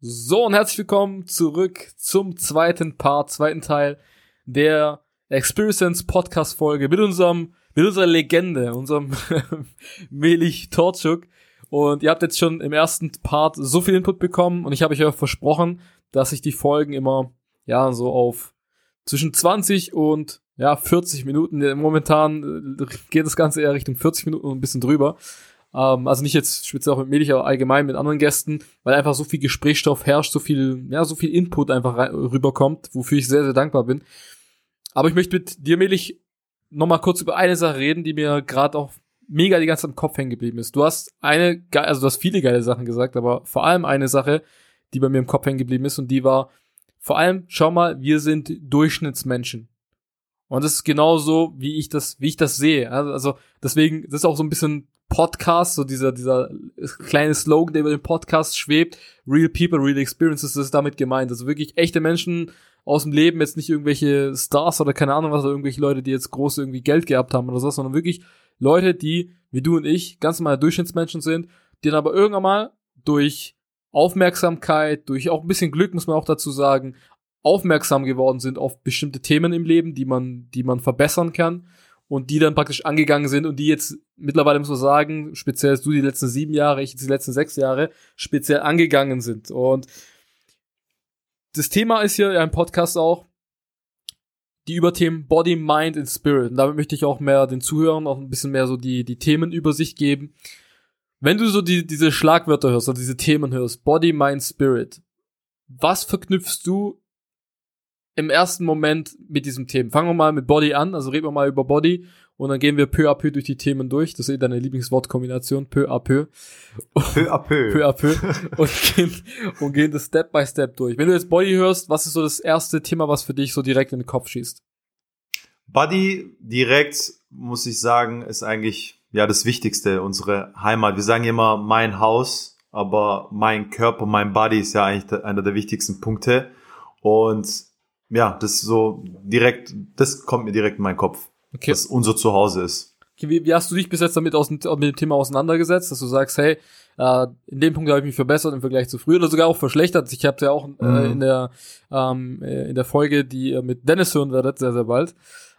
So und herzlich willkommen zurück zum zweiten Part, zweiten Teil der Experience Podcast Folge mit unserem, mit unserer Legende, unserem Melich Torchuk. Und ihr habt jetzt schon im ersten Part so viel Input bekommen und ich habe euch ja versprochen, dass ich die Folgen immer, ja, so auf zwischen 20 und ja, 40 Minuten. Momentan äh, geht das Ganze eher Richtung 40 Minuten und ein bisschen drüber. Ähm, also nicht jetzt speziell auch mit Medich, aber allgemein mit anderen Gästen, weil einfach so viel Gesprächsstoff herrscht, so viel, ja, so viel Input einfach rüberkommt, wofür ich sehr, sehr dankbar bin. Aber ich möchte mit dir, Melich, nochmal kurz über eine Sache reden, die mir gerade auch mega die ganze Zeit im Kopf hängen geblieben ist. Du hast eine, also du hast viele geile Sachen gesagt, aber vor allem eine Sache, die bei mir im Kopf hängen geblieben ist und die war, vor allem, schau mal, wir sind Durchschnittsmenschen. Und das ist genauso, wie ich das, wie ich das sehe. Also, also deswegen, das ist auch so ein bisschen Podcast, so dieser, dieser kleine Slogan, der über den Podcast schwebt. Real People, Real Experiences, das ist damit gemeint. Also wirklich echte Menschen aus dem Leben, jetzt nicht irgendwelche Stars oder keine Ahnung was, oder irgendwelche Leute, die jetzt groß irgendwie Geld gehabt haben oder so, sondern wirklich Leute, die, wie du und ich, ganz normale Durchschnittsmenschen sind, die dann aber irgendwann mal durch Aufmerksamkeit, durch auch ein bisschen Glück, muss man auch dazu sagen, aufmerksam geworden sind auf bestimmte Themen im Leben, die man, die man verbessern kann und die dann praktisch angegangen sind und die jetzt mittlerweile muss man sagen, speziell du die letzten sieben Jahre, ich jetzt die letzten sechs Jahre, speziell angegangen sind. Und das Thema ist hier ja im Podcast auch die Überthemen Body, Mind and Spirit. Und damit möchte ich auch mehr den Zuhörern auch ein bisschen mehr so die, die Themenübersicht geben. Wenn du so die, diese Schlagwörter hörst oder diese Themen hörst, Body, Mind, Spirit, was verknüpfst du im ersten Moment mit diesem Thema. Fangen wir mal mit Body an, also reden wir mal über Body und dann gehen wir peu à peu durch die Themen durch. Das ist eh deine Lieblingswortkombination, peu à peu. Peu à peu. peu à peu. Und gehen, und gehen das Step by Step durch. Wenn du jetzt Body hörst, was ist so das erste Thema, was für dich so direkt in den Kopf schießt? Body direkt, muss ich sagen, ist eigentlich ja das Wichtigste, unsere Heimat. Wir sagen immer mein Haus, aber mein Körper, mein Body ist ja eigentlich einer der wichtigsten Punkte. Und ja, das so direkt, das kommt mir direkt in meinen Kopf, okay. dass unser Zuhause ist. Okay, wie, wie hast du dich bis jetzt damit aus, mit dem Thema auseinandergesetzt, dass du sagst, hey, äh, in dem Punkt habe ich mich verbessert im Vergleich zu früher oder sogar auch verschlechtert. Ich habe ja auch äh, mhm. in der ähm, äh, in der Folge, die ihr mit Dennis hören werdet, sehr sehr bald,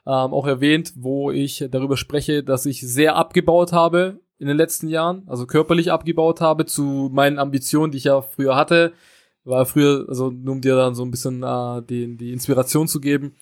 ähm, auch erwähnt, wo ich darüber spreche, dass ich sehr abgebaut habe in den letzten Jahren, also körperlich abgebaut habe zu meinen Ambitionen, die ich ja früher hatte, war früher, also nur um dir dann so ein bisschen äh, die, die Inspiration zu geben.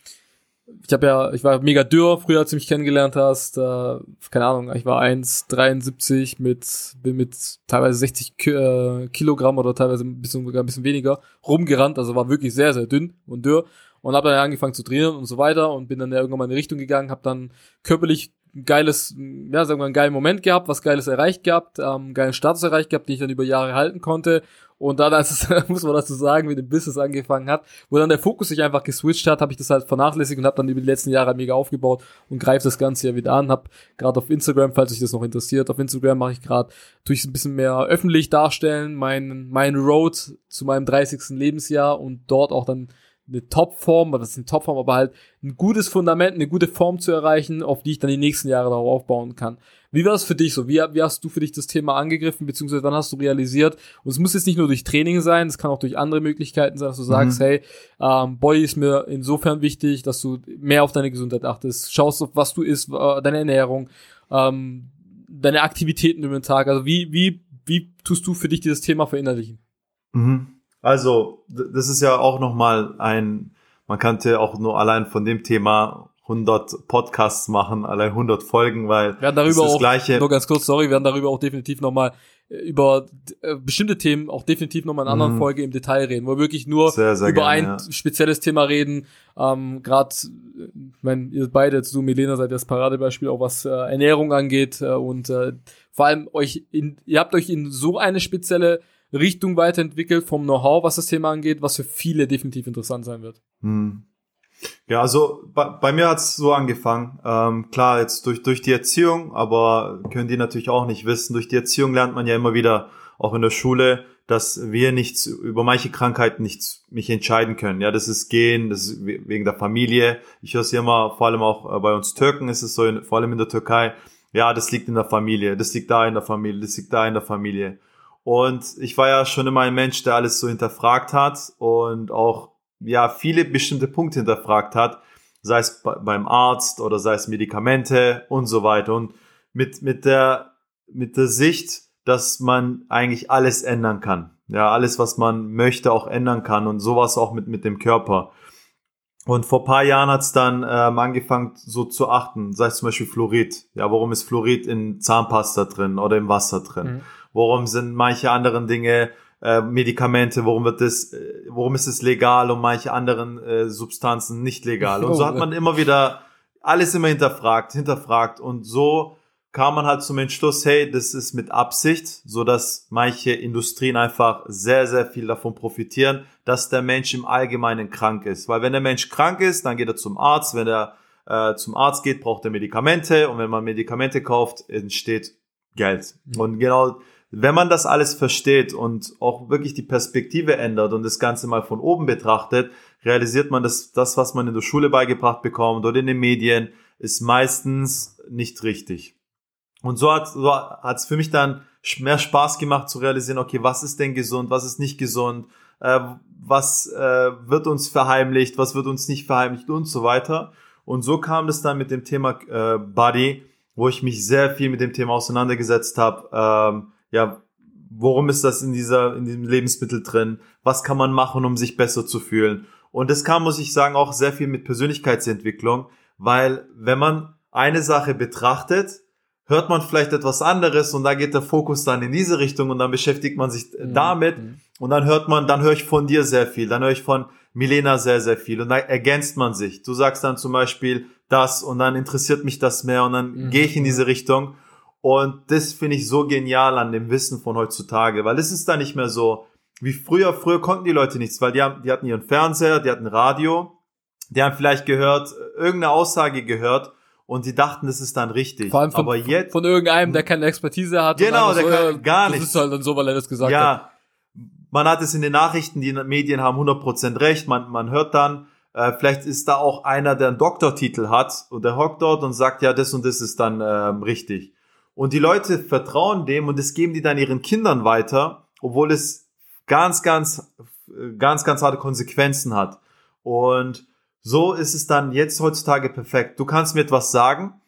Ich habe ja, ich war mega dürr früher, als du mich kennengelernt hast. Äh, keine Ahnung, ich war 1,73 mit, bin mit teilweise 60 Ki äh, Kilogramm oder teilweise ein bisschen, sogar ein bisschen weniger rumgerannt. Also war wirklich sehr, sehr dünn und dürr. Und habe dann angefangen zu trainieren und so weiter und bin dann ja irgendwann mal in eine Richtung gegangen, habe dann körperlich ein geiles, ja, sagen wir, einen geilen Moment gehabt, was Geiles erreicht gehabt, ähm, geilen Status erreicht gehabt, den ich dann über Jahre halten konnte und dann, als es, muss man dazu sagen, wie dem Business angefangen hat, wo dann der Fokus sich einfach geswitcht hat, habe ich das halt vernachlässigt und habe dann über die letzten Jahre mega aufgebaut und greife das Ganze ja wieder an. Hab gerade auf Instagram, falls sich das noch interessiert, auf Instagram mache ich gerade, tue ich ein bisschen mehr öffentlich darstellen, mein, mein Road zu meinem 30. Lebensjahr und dort auch dann eine Topform, was ist eine Topform, aber halt ein gutes Fundament, eine gute Form zu erreichen, auf die ich dann die nächsten Jahre darauf aufbauen kann. Wie war es für dich so? Wie, wie hast du für dich das Thema angegriffen, beziehungsweise wann hast du realisiert? Und es muss jetzt nicht nur durch Training sein, es kann auch durch andere Möglichkeiten sein, dass du sagst, mhm. hey, ähm, Body ist mir insofern wichtig, dass du mehr auf deine Gesundheit achtest, schaust auf was du isst, äh, deine Ernährung, ähm, deine Aktivitäten über den Tag. Also wie, wie, wie tust du für dich dieses Thema verinnerlichen? Mhm. Also, das ist ja auch nochmal ein, man könnte auch nur allein von dem Thema 100 Podcasts machen, allein 100 Folgen, weil wir werden darüber auch, gleiche. nur ganz kurz, sorry, wir werden darüber auch definitiv nochmal äh, über äh, bestimmte Themen auch definitiv nochmal in einer anderen mhm. Folge im Detail reden, wo wir wirklich nur sehr, sehr über gerne, ein ja. spezielles Thema reden. Ähm, Gerade, ich mein, ihr beide, du Milena, seid das Paradebeispiel, auch was äh, Ernährung angeht äh, und äh, vor allem euch in, ihr habt euch in so eine spezielle Richtung weiterentwickelt vom Know-how, was das Thema angeht, was für viele definitiv interessant sein wird. Mhm. Ja, also bei, bei mir hat's so angefangen. Ähm, klar, jetzt durch, durch die Erziehung, aber können die natürlich auch nicht wissen. Durch die Erziehung lernt man ja immer wieder, auch in der Schule, dass wir nichts über manche Krankheiten nichts nicht entscheiden können. Ja, das ist Gehen, das ist wegen der Familie. Ich höre es ja immer, vor allem auch äh, bei uns Türken ist es so, in, vor allem in der Türkei. Ja, das liegt in der Familie, das liegt da in der Familie, das liegt da in der Familie. Und ich war ja schon immer ein Mensch, der alles so hinterfragt hat und auch ja viele bestimmte Punkte hinterfragt hat, sei es beim Arzt oder sei es Medikamente und so weiter. Und mit, mit der, mit der Sicht, dass man eigentlich alles ändern kann. Ja, alles, was man möchte, auch ändern kann und sowas auch mit, mit dem Körper. Und vor paar Jahren hat's dann ähm, angefangen so zu achten, sei es zum Beispiel Fluorid. Ja, warum ist Fluorid in Zahnpasta drin oder im Wasser drin? Mhm. Warum sind manche anderen Dinge, äh, Medikamente, warum wird das, äh, warum ist es legal und manche anderen äh, Substanzen nicht legal? Und so hat man immer wieder alles immer hinterfragt, hinterfragt und so kam man halt zum Entschluss, hey, das ist mit Absicht, so dass manche Industrien einfach sehr, sehr viel davon profitieren, dass der Mensch im Allgemeinen krank ist. Weil wenn der Mensch krank ist, dann geht er zum Arzt. Wenn er äh, zum Arzt geht, braucht er Medikamente. Und wenn man Medikamente kauft, entsteht Geld. Mhm. Und genau, wenn man das alles versteht und auch wirklich die Perspektive ändert und das Ganze mal von oben betrachtet, realisiert man, dass das, was man in der Schule beigebracht bekommt oder in den Medien, ist meistens nicht richtig. Und so hat so hat's für mich dann mehr Spaß gemacht zu realisieren, okay, was ist denn gesund, was ist nicht gesund, äh, was äh, wird uns verheimlicht, was wird uns nicht verheimlicht und so weiter. Und so kam es dann mit dem Thema äh, Body, wo ich mich sehr viel mit dem Thema auseinandergesetzt habe. Ähm, ja, worum ist das in dieser in diesem Lebensmittel drin? Was kann man machen, um sich besser zu fühlen? Und das kam, muss ich sagen, auch sehr viel mit Persönlichkeitsentwicklung, weil wenn man eine Sache betrachtet, hört man vielleicht etwas anderes und da geht der Fokus dann in diese Richtung und dann beschäftigt man sich mhm. damit mhm. und dann hört man, dann höre ich von dir sehr viel, dann höre ich von Milena sehr, sehr viel und da ergänzt man sich. Du sagst dann zum Beispiel das und dann interessiert mich das mehr und dann mhm. gehe ich in diese Richtung und das finde ich so genial an dem Wissen von heutzutage, weil es ist da nicht mehr so wie früher. Früher konnten die Leute nichts, weil die, haben, die hatten ihren Fernseher, die hatten Radio, die haben vielleicht gehört, irgendeine Aussage gehört und die dachten, das ist dann richtig. Vor allem von, aber jetzt von irgendeinem, der keine Expertise hat. Genau, der so, kann gar nicht. Das ist halt dann so, weil er das gesagt ja, hat. Man hat es in den Nachrichten, die Medien haben 100% recht, man, man hört dann, äh, vielleicht ist da auch einer, der einen Doktortitel hat und der hockt dort und sagt, ja, das und das ist dann ähm, richtig. Und die Leute vertrauen dem und das geben die dann ihren Kindern weiter, obwohl es ganz, ganz, ganz, ganz harte Konsequenzen hat. Und so ist es dann jetzt heutzutage perfekt. Du kannst mir etwas sagen,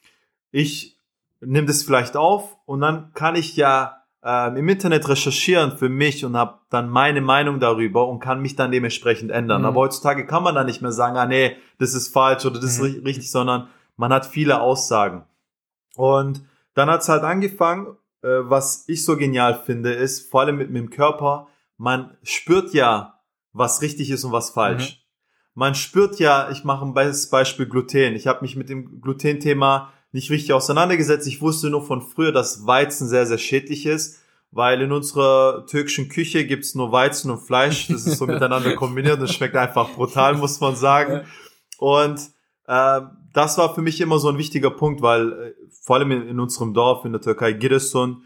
ich nehme das vielleicht auf und dann kann ich ja ähm, im Internet recherchieren für mich und habe dann meine Meinung darüber und kann mich dann dementsprechend ändern. Mhm. Aber heutzutage kann man dann nicht mehr sagen, ah nee, das ist falsch oder das mhm. ist richtig, sondern man hat viele Aussagen. Und dann hat es halt angefangen, äh, was ich so genial finde, ist, vor allem mit, mit dem Körper, man spürt ja, was richtig ist und was falsch. Mhm man spürt ja, ich mache ein Beispiel Gluten. Ich habe mich mit dem Gluten-Thema nicht richtig auseinandergesetzt. Ich wusste nur von früher, dass Weizen sehr, sehr schädlich ist, weil in unserer türkischen Küche gibt's nur Weizen und Fleisch. Das ist so miteinander kombiniert und schmeckt einfach brutal, muss man sagen. Und äh, das war für mich immer so ein wichtiger Punkt, weil äh, vor allem in, in unserem Dorf in der Türkei, Giresun,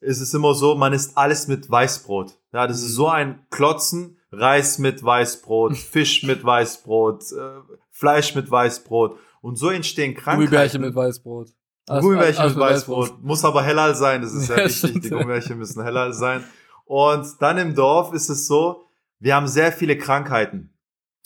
ist es immer so, man isst alles mit Weißbrot. Ja, das ist so ein Klotzen Reis mit Weißbrot, Fisch mit Weißbrot, äh, Fleisch mit Weißbrot. Und so entstehen Krankheiten. Gummibärchen mit Weißbrot. Gummibärchen mit Weißbrot. Weißbrot. Muss aber hellal sein, das ist ja, ja wichtig. Die Gummibärchen müssen hellal sein. Und dann im Dorf ist es so, wir haben sehr viele Krankheiten.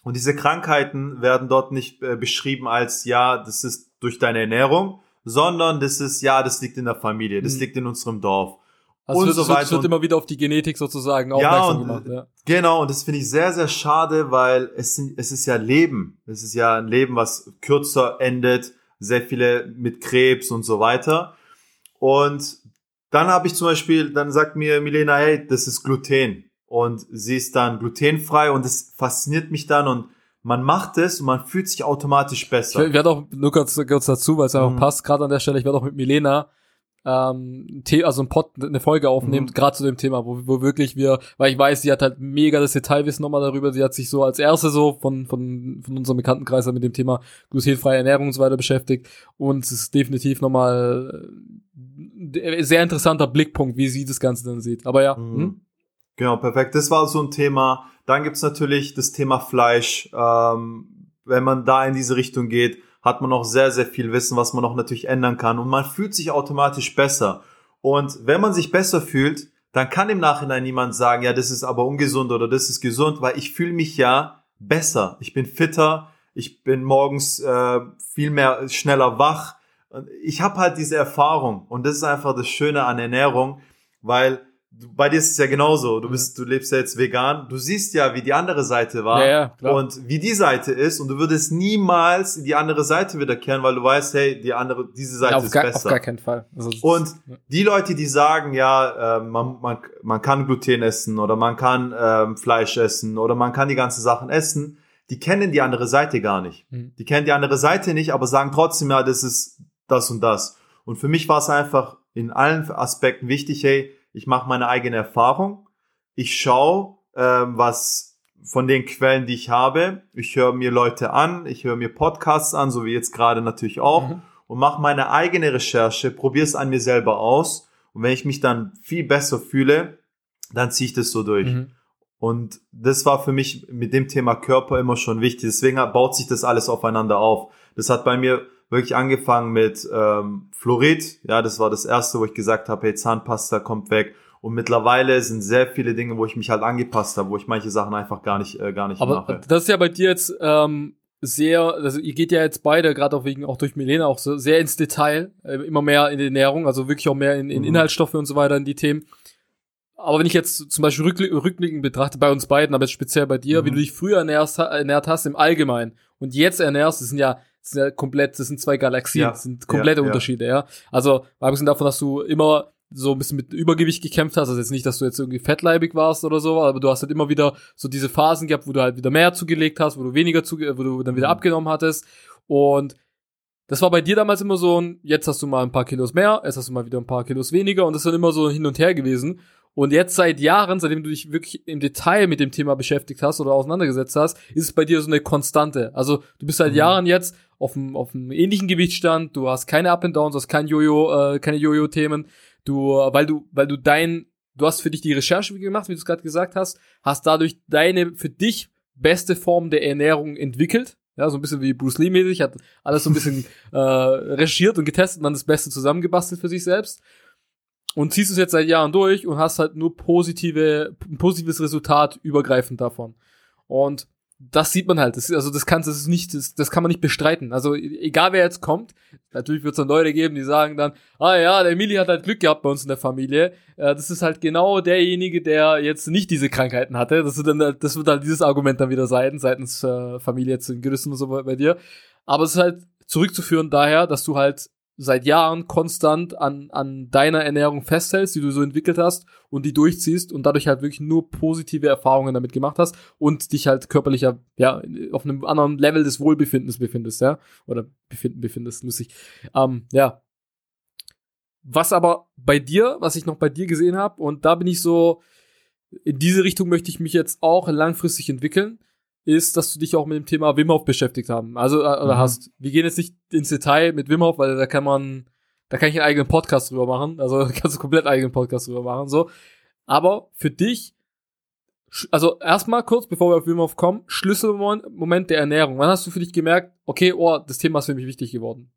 Und diese Krankheiten werden dort nicht äh, beschrieben als, ja, das ist durch deine Ernährung, sondern das ist, ja, das liegt in der Familie, das mhm. liegt in unserem Dorf. Also und es wird, so weiter. wird immer wieder auf die Genetik sozusagen aufmerksam ja, und, gemacht. Ja. Genau, und das finde ich sehr, sehr schade, weil es, es ist ja Leben. Es ist ja ein Leben, was kürzer endet, sehr viele mit Krebs und so weiter. Und dann habe ich zum Beispiel, dann sagt mir Milena, hey, das ist Gluten. Und sie ist dann glutenfrei und das fasziniert mich dann und man macht es und man fühlt sich automatisch besser. Ich werde auch nur kurz, kurz dazu, weil es einfach mhm. passt, gerade an der Stelle, ich werde auch mit Milena ähm, also ein Pod, eine Folge aufnehmen, mhm. gerade zu dem Thema, wo, wo wirklich wir, weil ich weiß, sie hat halt mega das Detailwissen nochmal darüber, sie hat sich so als erste so von, von, von unserem Bekanntenkreis mit dem Thema glutenfreie Ernährung und so weiter beschäftigt und es ist definitiv nochmal äh, sehr interessanter Blickpunkt, wie sie das Ganze dann sieht. Aber ja. Mhm. Genau, perfekt. Das war so ein Thema. Dann gibt's natürlich das Thema Fleisch. Ähm, wenn man da in diese Richtung geht, hat man noch sehr, sehr viel Wissen, was man noch natürlich ändern kann und man fühlt sich automatisch besser. Und wenn man sich besser fühlt, dann kann im Nachhinein niemand sagen, ja, das ist aber ungesund oder das ist gesund, weil ich fühle mich ja besser. Ich bin fitter, ich bin morgens äh, viel mehr schneller wach. Ich habe halt diese Erfahrung und das ist einfach das Schöne an Ernährung, weil bei dir ist es ja genauso. Du bist, du lebst ja jetzt vegan. Du siehst ja, wie die andere Seite war Ja, ja, klar. und wie die Seite ist und du würdest niemals in die andere Seite wiederkehren, weil du weißt, hey, die andere, diese Seite Ja, auf, ist gar, auf besser. gar keinen Fall. Also, Und die Leute, die sagen, ja, äh, man, man, man kann Gluten essen oder man kann ähm, Fleisch essen oder man kann die ganzen Sachen essen, die kennen die andere Seite gar nicht. Mhm. Die kennen die andere Seite nicht, aber sagen trotzdem, ja, das ist das und das. Und für mich war es einfach in allen Aspekten wichtig, hey, ich mache meine eigene Erfahrung. Ich schaue, ähm, was von den Quellen, die ich habe. Ich höre mir Leute an, ich höre mir Podcasts an, so wie jetzt gerade natürlich auch Mhm. und mache meine eigene Recherche, probiere es an mir selber aus. Und wenn ich mich dann viel besser fühle, dann ziehe ich das so durch. Mhm. Und das war für mich mit dem Thema Körper immer schon wichtig. Deswegen baut sich das alles aufeinander auf. Das hat bei mir wirklich angefangen mit ähm, Fluorid. Ja, das war das erste, wo ich gesagt habe, hey, Zahnpasta kommt weg. Und mittlerweile sind sehr viele Dinge, wo ich mich halt angepasst habe, wo ich manche Sachen einfach gar nicht, äh, gar nicht Aber mache. das ist ja bei dir jetzt ähm, sehr, also ihr geht ja jetzt beide, gerade auch wegen, auch durch Milena, auch so sehr ins Detail, äh, immer mehr in die Ernährung, also wirklich auch mehr in, in Mhm. Inhaltsstoffe und so weiter in die Themen. Aber wenn ich jetzt zum Beispiel rückli rückblickend betrachte, bei uns beiden, aber jetzt speziell bei dir, Mhm. wie du dich früher ernährst, ernährt hast im Allgemeinen und jetzt ernährst, das sind ja, ja komplett, das sind zwei Galaxien, Ja. das sind komplette Ja. Unterschiede, ja. Also, mal abgesehen davon, dass du immer so ein bisschen mit Übergewicht gekämpft hast, also jetzt nicht, dass du jetzt irgendwie fettleibig warst oder so, aber du hast halt immer wieder so diese Phasen gehabt, wo du halt wieder mehr zugelegt hast, wo du weniger zuge wo du dann wieder Mhm. abgenommen hattest und das war bei dir damals immer so ein, jetzt hast du mal ein paar Kilos mehr, jetzt hast du mal wieder ein paar Kilos weniger und das ist dann immer so hin und her gewesen. Und jetzt seit Jahren, seitdem du dich wirklich im Detail mit dem Thema beschäftigt hast oder auseinandergesetzt hast, ist es bei dir so eine Konstante. Also du bist seit Mhm. Jahren jetzt auf einem, auf einem ähnlichen Gewichtsstand, du hast keine Up and Downs, du hast kein Jojo, äh, keine Jojo-Themen, du, äh, weil du, weil du dein, du hast für dich die Recherche gemacht, wie du es gerade gesagt hast, hast dadurch deine für dich beste Form der Ernährung entwickelt. Ja, so ein bisschen wie Bruce Lee-mäßig, hat alles so ein bisschen äh, recherchiert und getestet und dann das Beste zusammengebastelt für sich selbst. Und ziehst es jetzt seit Jahren durch und hast halt nur positive, ein positives Resultat übergreifend davon. Und das sieht man halt. Das, also das kann, das ist nicht, das, das kann man nicht bestreiten. Also e- egal wer jetzt kommt, natürlich wird es dann Leute geben, die sagen dann, ah ja, der Emili hat halt Glück gehabt bei uns in der Familie. Äh, das ist halt genau derjenige, der jetzt nicht diese Krankheiten hatte. Das wird dann, das wird halt dieses Argument dann wieder sein, seitens äh, Familie jetzt in Gerüsten und so bei, bei dir. Aber es ist halt zurückzuführen daher, dass du halt seit Jahren konstant an, an deiner Ernährung festhältst, die du so entwickelt hast und die durchziehst und dadurch halt wirklich nur positive Erfahrungen damit gemacht hast und dich halt körperlicher, ja, auf einem anderen Level des Wohlbefindens befindest, ja, oder befinden befindest, lustig. Ähm, ja. Was aber bei dir, was ich noch bei dir gesehen habe, und da bin ich so, in diese Richtung möchte ich mich jetzt auch langfristig entwickeln, ist, dass du dich auch mit dem Thema Wim Hof beschäftigt haben. Also, äh, oder Mhm. hast. Wir gehen jetzt nicht ins Detail mit Wim Hof, weil da kann man, da kann ich einen eigenen Podcast drüber machen. Also kannst du komplett eigenen Podcast drüber machen, so. Aber für dich, also erstmal kurz, bevor wir auf Wim Hof kommen, Schlüsselmoment Moment der Ernährung. Wann hast du für dich gemerkt, okay, oh, das Thema ist für mich wichtig geworden?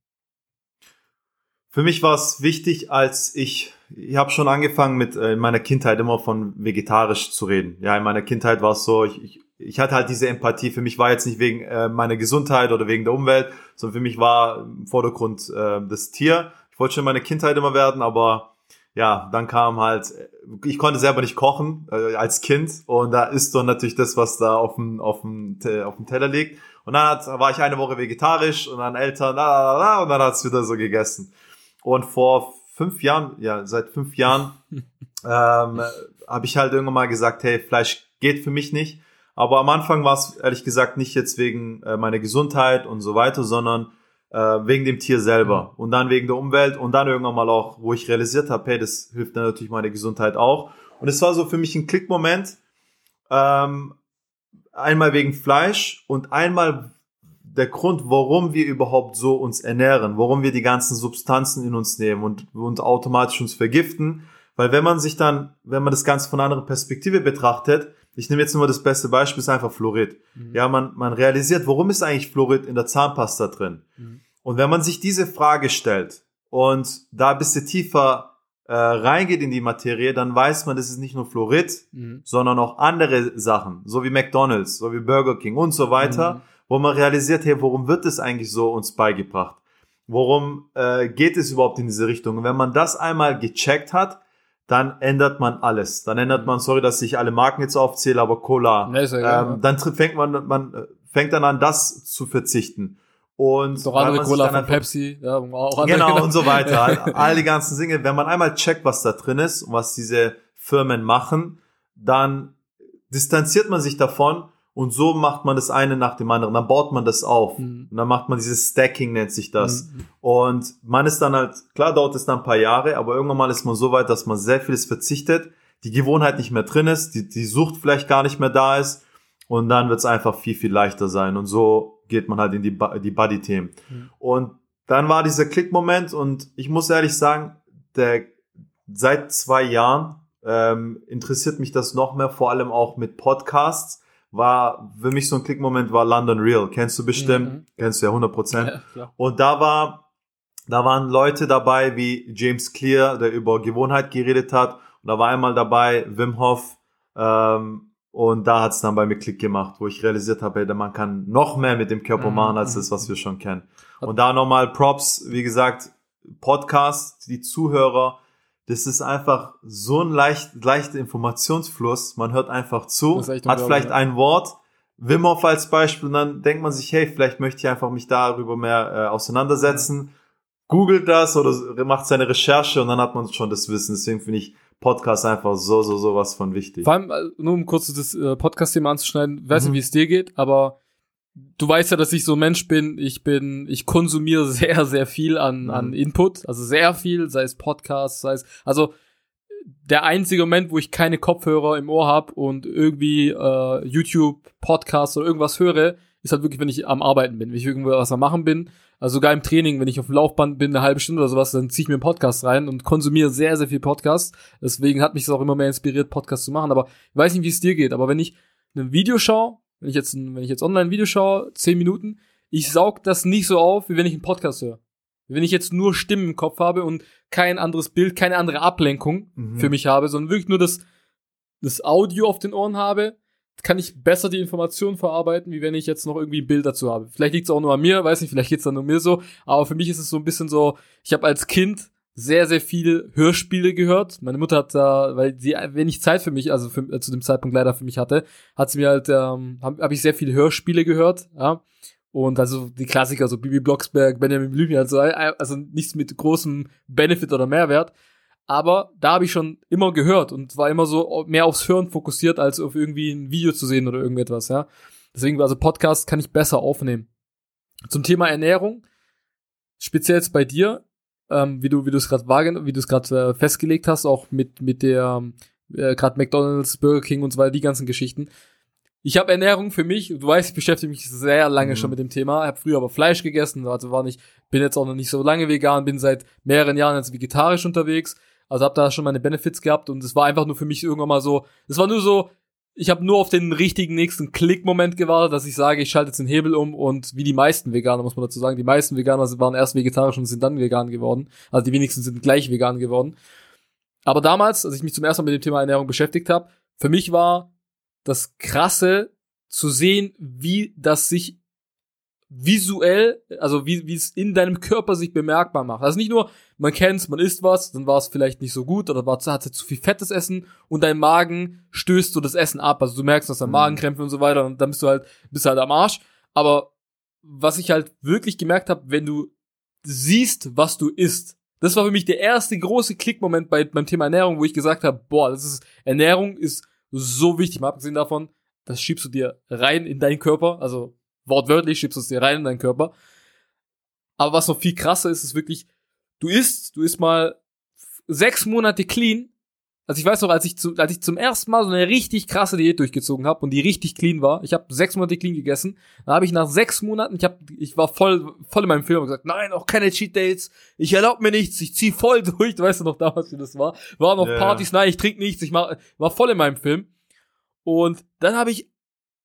Für mich war es wichtig, als ich, ich habe schon angefangen mit äh, in meiner Kindheit immer von vegetarisch zu reden. Ja, in meiner Kindheit war es so, ich, ich, ich hatte halt diese Empathie. Für mich war jetzt nicht wegen äh, meiner Gesundheit oder wegen der Umwelt, sondern für mich war im Vordergrund äh, das Tier. Ich wollte schon in meiner Kindheit immer werden, aber ja, dann kam halt, ich konnte selber nicht kochen äh, als Kind und da ist doch natürlich das, was da auf dem, auf dem, auf dem Teller liegt. Und dann hat, war ich eine Woche vegetarisch und dann Eltern, la, la, la, la, und dann hat's wieder so gegessen. Und vor fünf Jahren, ja, seit fünf Jahren, ähm, habe ich halt irgendwann mal gesagt, hey, Fleisch geht für mich nicht. Aber am Anfang war es ehrlich gesagt nicht jetzt wegen äh, meiner Gesundheit und so weiter, sondern äh, wegen dem Tier selber und dann wegen der Umwelt und dann irgendwann mal auch, wo ich realisiert habe, hey, das hilft dann natürlich meine Gesundheit auch. Und es war so für mich ein Klickmoment, ähm, einmal wegen Fleisch und einmal der Grund, warum wir überhaupt so uns ernähren, warum wir die ganzen Substanzen in uns nehmen und, und automatisch uns vergiften. Weil wenn man sich dann, wenn man das Ganze von einer anderen Perspektive betrachtet, ich nehme jetzt nur das beste Beispiel, ist einfach Fluorid. Mhm. Ja, man, man realisiert, warum ist eigentlich Fluorid in der Zahnpasta drin? Mhm. Und wenn man sich diese Frage stellt und da ein bisschen tiefer äh, reingeht in die Materie, dann weiß man, das ist nicht nur Fluorid, mhm. sondern auch andere Sachen, so wie McDonald's, so wie Burger King und so weiter, mhm. wo man realisiert, hey, worum wird es eigentlich so uns beigebracht? Worum äh, geht es überhaupt in diese Richtung? Und wenn man das einmal gecheckt hat, dann ändert man alles. Dann ändert man, sorry, dass ich alle Marken jetzt aufzähle, aber Cola. Nee, ähm, dann fängt man, man äh, fängt dann an, das zu verzichten. Und noch andere Cola von Pepsi, ja, auch andere genau und so weiter. All die ganzen Dinge. Wenn man einmal checkt, was da drin ist und was diese Firmen machen, dann distanziert man sich davon und so macht man das eine nach dem anderen. Dann baut man das auf mhm. und dann macht man dieses Stacking nennt sich das. Mhm. Und man ist dann halt klar dauert es dann ein paar Jahre, aber irgendwann mal ist man so weit, dass man sehr vieles verzichtet, die Gewohnheit nicht mehr drin ist, die die Sucht vielleicht gar nicht mehr da ist und dann wird es einfach viel viel leichter sein und so geht man halt in die, die Buddy-Themen. Mhm. Und dann war dieser Klick-Moment und ich muss ehrlich sagen, der, seit zwei Jahren ähm, interessiert mich das noch mehr, vor allem auch mit Podcasts. War für mich so ein Klick-Moment war London Real. Kennst du bestimmt? Mhm. Kennst du ja 100 Prozent. Ja, und da war, da waren Leute dabei wie James Clear, der über Gewohnheit geredet hat. Und da war einmal dabei Wim Hof, ähm, und da hat es dann bei mir Klick gemacht, wo ich realisiert habe, ey, man kann noch mehr mit dem Körper mhm. machen, als das, was wir schon kennen. Und da nochmal Props, wie gesagt, Podcast, die Zuhörer, das ist einfach so ein leicht, leichter Informationsfluss. Man hört einfach zu, hat vielleicht ein Wort, Wim Hof als Beispiel, und dann denkt man sich, hey, vielleicht möchte ich einfach mich darüber mehr äh, auseinandersetzen. Googelt das oder macht seine Recherche und dann hat man schon das Wissen. Deswegen finde ich Podcast einfach so, so, so was von wichtig. Vor allem, äh, nur um kurz das äh, Podcast-Thema anzuschneiden, weiß mhm. nicht, wie es dir geht, aber du weißt ja, dass ich so ein Mensch bin. Ich bin, ich konsumiere sehr, sehr viel an, mhm. an Input, also sehr viel, sei es Podcast, sei es, also der einzige Moment, wo ich keine Kopfhörer im Ohr habe und irgendwie äh, YouTube, Podcast oder irgendwas höre, ist halt wirklich, wenn ich am Arbeiten bin, wenn ich irgendwas am Machen bin also sogar im Training, wenn ich auf dem Laufband bin, eine halbe Stunde oder sowas, dann ziehe ich mir einen Podcast rein und konsumiere sehr, sehr viel Podcast. Deswegen hat mich das auch immer mehr inspiriert, Podcast zu machen. Aber ich weiß nicht, wie es dir geht. Aber wenn ich ein Video schaue, wenn ich jetzt, ein, wenn ich jetzt online ein Video schaue, zehn Minuten, ich saug das nicht so auf, wie wenn ich einen Podcast höre. Wenn ich jetzt nur Stimmen im Kopf habe und kein anderes Bild, keine andere Ablenkung mhm. für mich habe, sondern wirklich nur das, das Audio auf den Ohren habe, kann ich besser die Informationen verarbeiten, wie wenn ich jetzt noch irgendwie ein Bild dazu habe. Vielleicht liegt es auch nur an mir, weiß nicht, vielleicht geht's dann nur mir so, aber für mich ist es so ein bisschen so, ich habe als Kind sehr, sehr viele Hörspiele gehört. Meine Mutter hat da, weil sie wenig Zeit für mich, also für, äh, zu dem Zeitpunkt leider für mich hatte, hat sie mir halt, ähm, habe hab ich sehr viele Hörspiele gehört, ja. Und also die Klassiker, so Bibi Blocksberg, Benjamin Blümchen, also, also nichts mit großem Benefit oder Mehrwert aber da habe ich schon immer gehört und war immer so mehr aufs Hören fokussiert, als auf irgendwie ein Video zu sehen oder irgendetwas, ja. Deswegen, also Podcast kann ich besser aufnehmen. Zum Thema Ernährung, speziell jetzt bei dir, ähm, wie du, wie du es gerade wie du es gerade äh, festgelegt hast, auch mit, mit der, äh, gerade McDonalds, Burger King und so weiter, die ganzen Geschichten. Ich habe Ernährung für mich, du weißt, ich beschäftige mich sehr lange mhm. schon mit dem Thema, habe früher aber Fleisch gegessen, also war nicht, bin jetzt auch noch nicht so lange vegan, bin seit mehreren Jahren jetzt vegetarisch unterwegs also habe da schon meine Benefits gehabt und es war einfach nur für mich irgendwann mal so, es war nur so, ich habe nur auf den richtigen nächsten Klick-Moment gewartet, dass ich sage, ich schalte jetzt den Hebel um und wie die meisten Veganer, muss man dazu sagen, die meisten Veganer waren erst vegetarisch und sind dann vegan geworden. Also die wenigsten sind gleich vegan geworden. Aber damals, als ich mich zum ersten Mal mit dem Thema Ernährung beschäftigt habe, für mich war das Krasse zu sehen, wie das sich visuell, also wie, wie es in deinem Körper sich bemerkbar macht. Also nicht nur, man kennt's, man isst was, dann war es vielleicht nicht so gut oder war, hatte zu viel fettes Essen und dein Magen stößt so das Essen ab. Also du merkst, dass dein mhm. Magenkrämpfe und so weiter und dann bist du halt, bist halt am Arsch. Aber was ich halt wirklich gemerkt habe, wenn du siehst, was du isst, das war für mich der erste große Klickmoment bei, beim Thema Ernährung, wo ich gesagt habe, boah, das ist, Ernährung ist so wichtig, mal abgesehen davon, das schiebst du dir rein in deinen Körper, also wortwörtlich schiebst du es dir rein in deinen Körper. Aber was noch viel krasser ist, ist wirklich, du isst, du isst mal sechs Monate clean. Also ich weiß noch, als ich, zu, als ich zum ersten Mal so eine richtig krasse Diät durchgezogen habe und die richtig clean war, ich habe sechs Monate clean gegessen, dann habe ich nach sechs Monaten, ich hab, ich war voll, voll in meinem Film und gesagt, nein, auch keine Cheat Dates, ich erlaub mir nichts, ich zieh voll durch, du weißt du noch damals, wie das war, war noch yeah. Partys, nein, ich trink nichts, ich mach, war voll in meinem Film. Und dann habe ich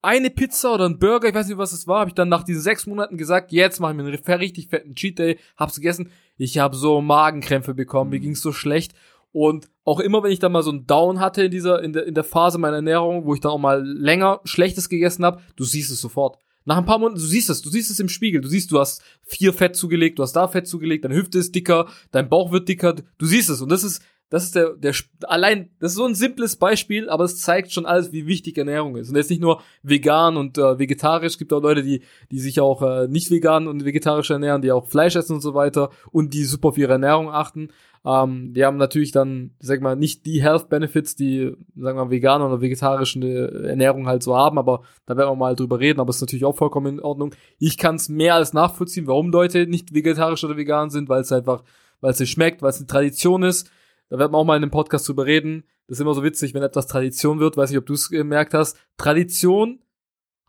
eine Pizza oder ein Burger, ich weiß nicht, was es war, habe ich dann nach diesen sechs Monaten gesagt, jetzt mache ich mir einen richtig fetten Cheat Day, hab's gegessen. Ich habe so Magenkrämpfe bekommen, mir ging's so schlecht. Und auch immer, wenn ich da mal so einen Down hatte in dieser, in der, in der Phase meiner Ernährung, wo ich dann auch mal länger Schlechtes gegessen habe, du siehst es sofort. Nach ein paar Monaten, du siehst es, du siehst es im Spiegel. Du siehst, du hast vier Fett zugelegt, du hast da Fett zugelegt, deine Hüfte ist dicker, dein Bauch wird dicker. Du siehst es. Und das ist, das ist der, der, allein, das ist so ein simples Beispiel, aber es zeigt schon alles, wie wichtig Ernährung ist. Und jetzt nicht nur vegan und äh, vegetarisch, es gibt auch Leute, die, die sich auch äh, nicht vegan und vegetarisch ernähren, die auch Fleisch essen und so weiter und die super auf ihre Ernährung achten. Ähm, die haben natürlich dann, sag mal, nicht die Health Benefits, die, sagen wir, vegane oder vegetarische Ernährung halt so haben, aber da werden wir mal drüber reden, aber ist natürlich auch vollkommen in Ordnung. Ich kann es mehr als nachvollziehen, warum Leute nicht vegetarisch oder vegan sind, weil es einfach, weil es schmeckt, weil es eine Tradition ist. Da werden wir auch mal in einem Podcast drüber reden. Das ist immer so witzig, wenn etwas Tradition wird. Weiß nicht, ob du es gemerkt hast. Tradition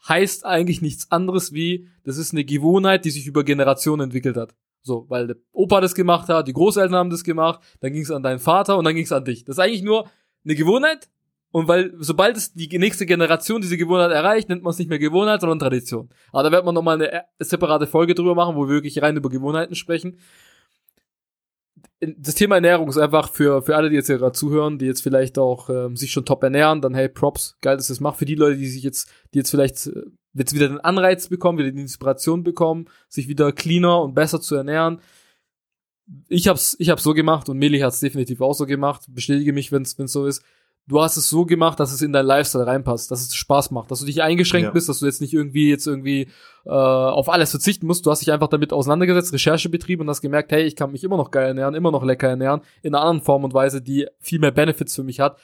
heißt eigentlich nichts anderes wie, das ist eine Gewohnheit, die sich über Generationen entwickelt hat. So, weil der Opa das gemacht hat, die Großeltern haben das gemacht, dann ging es an deinen Vater und dann ging es an dich. Das ist eigentlich nur eine Gewohnheit. Und weil, sobald es die nächste Generation diese Gewohnheit erreicht, nennt man es nicht mehr Gewohnheit, sondern Tradition. Aber da wird man nochmal eine separate Folge drüber machen, wo wir wirklich rein über Gewohnheiten sprechen. Das Thema Ernährung ist einfach für, für alle, die jetzt hier gerade zuhören, die jetzt vielleicht auch ähm, sich schon top ernähren, dann hey, Props, geil, dass das macht. Für die Leute, die sich jetzt, die jetzt vielleicht äh, jetzt wieder den Anreiz bekommen, wieder die Inspiration bekommen, sich wieder cleaner und besser zu ernähren. Ich hab's, ich hab's so gemacht und Meli hat's definitiv auch so gemacht. Bestätige mich, wenn's, wenn's so ist. Du hast es so gemacht, dass es in dein Lifestyle reinpasst, dass es Spaß macht, dass du dich eingeschränkt ja. bist, dass du jetzt nicht irgendwie jetzt irgendwie äh, auf alles verzichten musst. Du hast dich einfach damit auseinandergesetzt, Recherche betrieben und hast gemerkt, hey, ich kann mich immer noch geil ernähren, immer noch lecker ernähren, in einer anderen Form und Weise, die viel mehr Benefits für mich hat.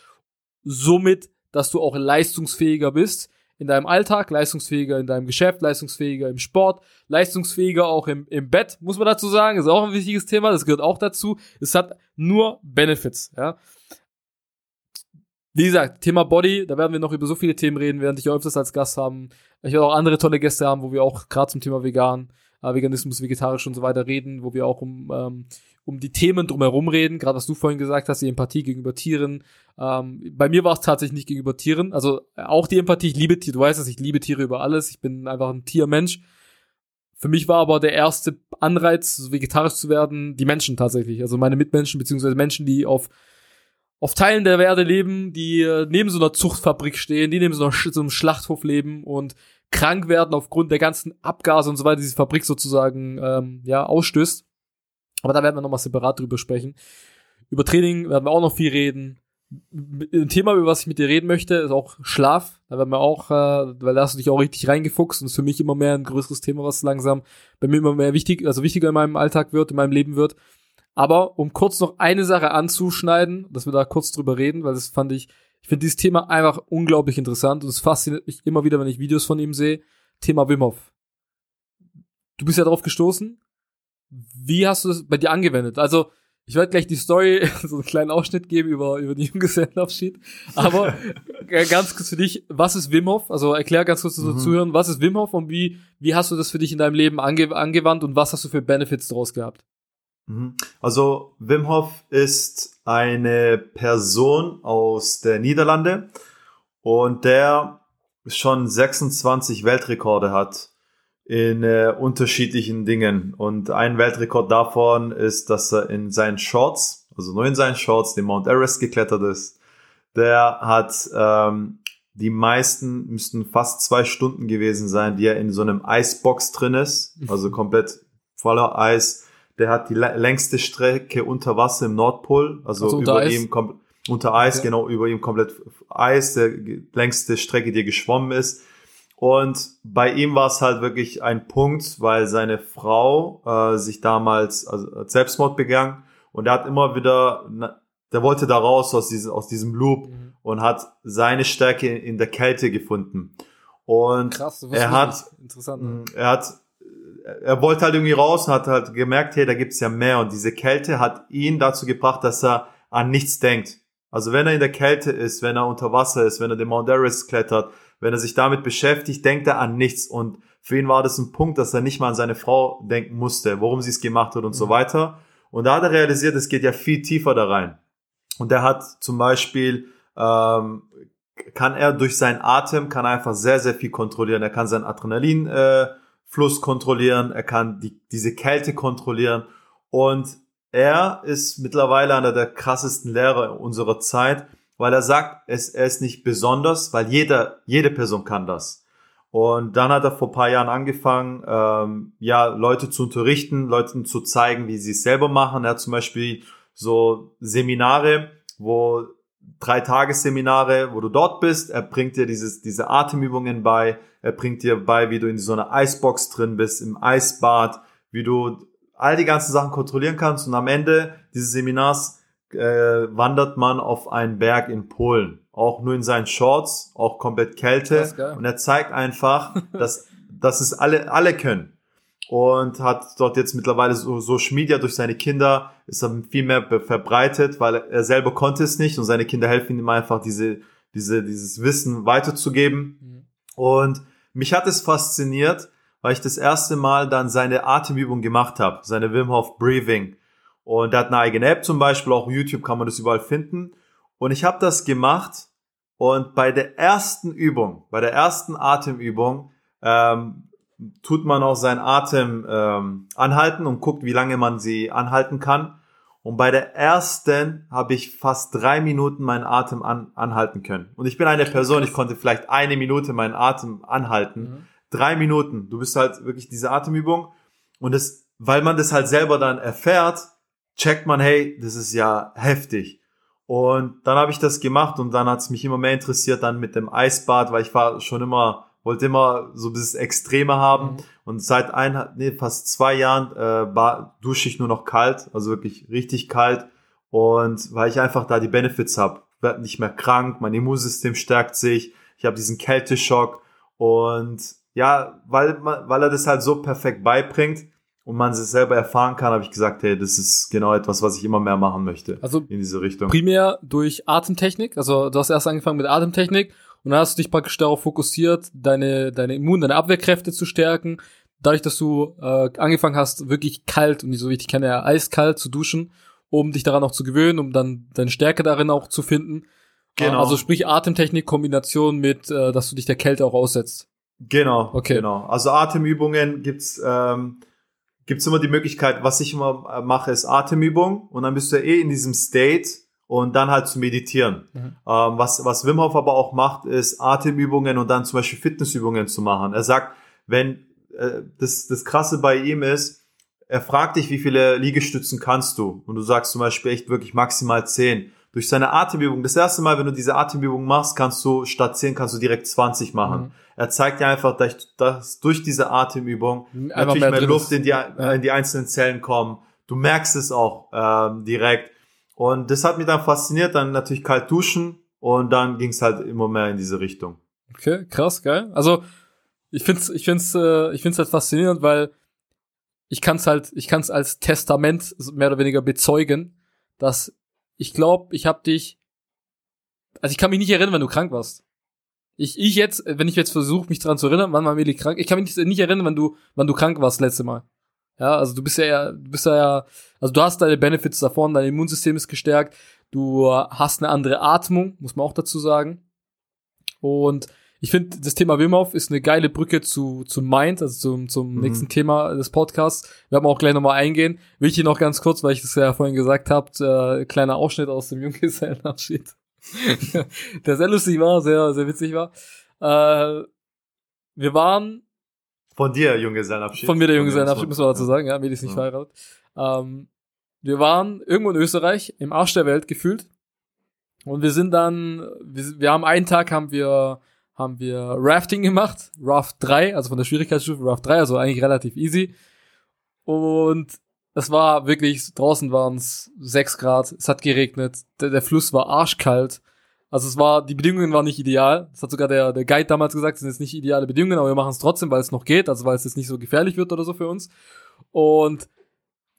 Somit, dass du auch leistungsfähiger bist in deinem Alltag, leistungsfähiger in deinem Geschäft, leistungsfähiger im Sport, leistungsfähiger auch im, im Bett, muss man dazu sagen, ist auch ein wichtiges Thema, das gehört auch dazu. Es hat nur Benefits, ja. Wie gesagt, Thema Body, da werden wir noch über so viele Themen reden, während ich öfters als Gast haben. Ich werde auch andere tolle Gäste haben, wo wir auch gerade zum Thema Vegan, äh, Veganismus, vegetarisch und so weiter reden, wo wir auch um ähm, um die Themen drumherum reden, gerade was du vorhin gesagt hast, die Empathie gegenüber Tieren. Ähm, bei mir war es tatsächlich nicht gegenüber Tieren, also äh, auch die Empathie, ich liebe Tiere, du weißt es, ich liebe Tiere über alles, ich bin einfach ein Tiermensch. Für mich war aber der erste Anreiz, vegetarisch zu werden, die Menschen tatsächlich, also meine Mitmenschen, beziehungsweise Menschen, die auf auf Teilen der Erde leben, die äh, neben so einer Zuchtfabrik stehen, die neben so, einer, so einem Schlachthof leben und krank werden aufgrund der ganzen Abgase und so weiter, die diese Fabrik sozusagen ähm, ja ausstößt. Aber da werden wir nochmal separat drüber sprechen. Über Training werden wir auch noch viel reden. Ein Thema, über was ich mit dir reden möchte, ist auch Schlaf. Da werden wir auch, äh, weil da hast du dich auch richtig reingefuchst und ist für mich immer mehr ein größeres Thema, was langsam bei mir immer mehr wichtig, also wichtiger in meinem Alltag wird, in meinem Leben wird. Aber um kurz noch eine Sache anzuschneiden, dass wir da kurz drüber reden, weil das fand ich, ich finde dieses Thema einfach unglaublich interessant und es fasziniert mich immer wieder, wenn ich Videos von ihm sehe. Thema Wim Hof. Du bist ja darauf gestoßen. Wie hast du das bei dir angewendet? Also, ich werde gleich die Story, so einen kleinen Ausschnitt geben über, über den Junggesellenabschied. Aber ganz kurz für dich, was ist Wim Hof? Also erklär ganz kurz mhm. Zuhören, was ist Wim Hof und wie, wie hast du das für dich in deinem Leben ange angewandt und was hast du für Benefits daraus gehabt? Mhm. Also Wim Hof ist eine Person aus der Niederlande und der schon 26 Weltrekorde hat in äh, unterschiedlichen Dingen. Und ein Weltrekord davon ist, dass er in seinen Shorts, also nur in seinen Shorts, den Mount Everest geklettert ist. Der hat ähm, die meisten müssten fast zwei Stunden gewesen sein, die er in so einem Eisbox drin ist, also komplett voller Eis. Der hat die längste Strecke unter Wasser im Nordpol, also, also über Eis. ihm kommt unter Eis, okay. genau über ihm komplett Eis, der längste Strecke, die er geschwommen ist. Und bei ihm war es halt wirklich ein Punkt, weil seine Frau äh, sich damals also Selbstmord begangen und er hat immer wieder, der wollte da raus aus diesem, aus diesem Loop mhm. und hat seine Stärke in, der Kälte gefunden. Und Krass, er hat, interessant. Ne? er hat, er wollte halt irgendwie raus und hat halt gemerkt, hey, da gibt's ja mehr. Und diese Kälte hat ihn dazu gebracht, dass er an nichts denkt. Also wenn er in der Kälte ist, wenn er unter Wasser ist, wenn er den Mount Everest klettert, wenn er sich damit beschäftigt, denkt er an nichts. Und für ihn war das ein Punkt, dass er nicht mal an seine Frau denken musste, warum sie es gemacht hat und mhm. so weiter. Und da hat er realisiert, es geht ja viel tiefer da rein. Und er hat zum Beispiel, ähm, kann er durch seinen Atem, kann er einfach sehr, sehr viel kontrollieren. Er kann seinen Adrenalinfluss äh, kontrollieren, er kann die, diese Kälte kontrollieren. Und er ist mittlerweile einer der krassesten Lehrer unserer Zeit, weil er sagt, es, er ist nicht besonders, weil jeder, jede Person kann das. Und dann hat er vor paar Jahren angefangen, ähm, ja, Leute zu unterrichten, Leuten zu zeigen, wie sie es selber machen. Er hat zum Beispiel so Seminare, wo drei Tagesseminare, wo du dort bist. Er bringt dir dieses, diese Atemübungen bei. Er bringt dir bei, wie du in so einer Eisbox drin bist, im Eisbad, wie du all die ganzen Sachen kontrollieren kannst. Und am Ende dieses Seminars äh, wandert man auf einen Berg in Polen. Auch nur in seinen Shorts, auch komplett Kälte. Und er zeigt einfach, dass, dass es alle, alle können und hat dort jetzt mittlerweile so, so Media durch seine Kinder ist er viel mehr verbreitet, weil er selber konnte es nicht und seine Kinder helfen ihm einfach diese diese dieses Wissen weiterzugeben. Mhm. und mich hat es fasziniert, weil ich das erste Mal dann seine Atemübung gemacht habe, seine Wim Hof Breathing. Und er hat eine eigene App zum Beispiel, auch YouTube kann man das überall finden. Und ich habe das gemacht und bei der ersten Übung, bei der ersten Atemübung ähm, tut man auch seinen Atem ähm, anhalten und guckt, wie lange man sie anhalten kann. Und bei der ersten habe ich fast drei Minuten meinen Atem an, anhalten können. Und ich bin eine Person, ich konnte vielleicht eine Minute meinen Atem anhalten. Mhm. Drei Minuten. Du bist halt wirklich diese Atemübung. Und das, weil man das halt selber dann erfährt, checkt man, hey, das ist ja heftig. Und dann habe ich das gemacht und dann hat es mich immer mehr interessiert dann mit dem Eisbad, weil ich war schon immer wollte immer so dieses Extreme haben. Mhm. Und seit ein, nee, fast zwei Jahren äh, dusche ich nur noch kalt, also wirklich richtig kalt. Und weil ich einfach da die Benefits habe. werde nicht mehr krank, mein Immunsystem stärkt sich, ich habe diesen Kälteschock. Und ja, weil, weil er das halt so perfekt beibringt und man es selber erfahren kann, habe ich gesagt, hey, das ist genau etwas, was ich immer mehr machen möchte. Also in diese Richtung. Primär durch Atemtechnik. Also du hast erst angefangen mit Atemtechnik und dann hast du dich praktisch darauf fokussiert, deine, deine Immun-, deine Abwehrkräfte zu stärken. Dadurch, dass du äh, angefangen hast, wirklich kalt und so wie ich kenne, ja, eiskalt zu duschen, um dich daran auch zu gewöhnen, um dann deine Stärke darin auch zu finden. Genau. Also sprich Atemtechnik Kombination mit, äh, dass du dich der Kälte auch aussetzt. Genau. Okay. Genau. Also Atemübungen gibt's ähm, gibt's immer die Möglichkeit. Was ich immer äh, mache, ist Atemübung und dann bist du eh in diesem State und dann halt zu meditieren. Mhm. Ähm, was, was Wim Hof aber auch macht, ist Atemübungen und dann zum Beispiel Fitnessübungen zu machen. Er sagt, wenn äh, das, das Krasse bei ihm ist, er fragt dich, wie viele Liegestützen kannst du? Und du sagst zum Beispiel echt wirklich maximal zehn. Durch seine Atemübung, das erste Mal, wenn du diese Atemübung machst, kannst du statt zehn kannst du direkt 20 machen. Mhm. Er zeigt dir einfach, dass, durch diese Atemübung einfach natürlich mehr, mehr Luft in die, in die einzelnen Zellen kommen. Du merkst es auch ähm, direkt. Und das hat mich dann fasziniert, dann natürlich kalt duschen und dann ging es halt immer mehr in diese Richtung. Okay, krass, geil. Also ich find's, ich find's, äh, ich find's halt faszinierend, weil ich kann's halt, ich kann's als Testament mehr oder weniger bezeugen, dass ich glaube, ich habe dich, also ich kann mich nicht erinnern, wenn du krank warst. Ich, ich jetzt, wenn ich jetzt versuche, mich dran zu erinnern, wann war Meli krank, ich kann mich nicht, nicht erinnern, wenn du, wann du krank warst letzte Mal. Ja, also du bist ja, du bist ja, also du hast deine Benefits davon, dein Immunsystem ist gestärkt, du hast eine andere Atmung, muss man auch dazu sagen. Und ich finde, das Thema Wim Hof ist eine geile Brücke zu, zu Mind, also zum, zum mhm. nächsten Thema des Podcasts. Wir haben auch gleich nochmal eingehen. Will ich hier noch ganz kurz, weil ich das ja vorhin gesagt habe, äh, kleiner Ausschnitt aus dem Junggesellenabschied. der sehr lustig war, sehr, sehr witzig war. Äh, wir waren von dir Junggesellenabschied. Von mir der Junggesellenabschied, muss man dazu sagen, ja, mir ist nicht ja. verheiratet. Ähm, wir waren irgendwo in Österreich, im Arsch der Welt gefühlt. Und wir sind dann, wir, wir haben einen Tag haben wir, haben wir Rafting gemacht, Raft 3, also von der Schwierigkeitsstufe Raft 3, also eigentlich relativ easy. Und es war wirklich, draußen waren es 6 Grad, es hat geregnet, der, der Fluss war arschkalt. Also es war, die Bedingungen waren nicht ideal. Das hat sogar der, der Guide damals gesagt, es sind jetzt nicht ideale Bedingungen, aber wir machen es trotzdem, weil es noch geht, also weil es jetzt nicht so gefährlich wird oder so für uns. Und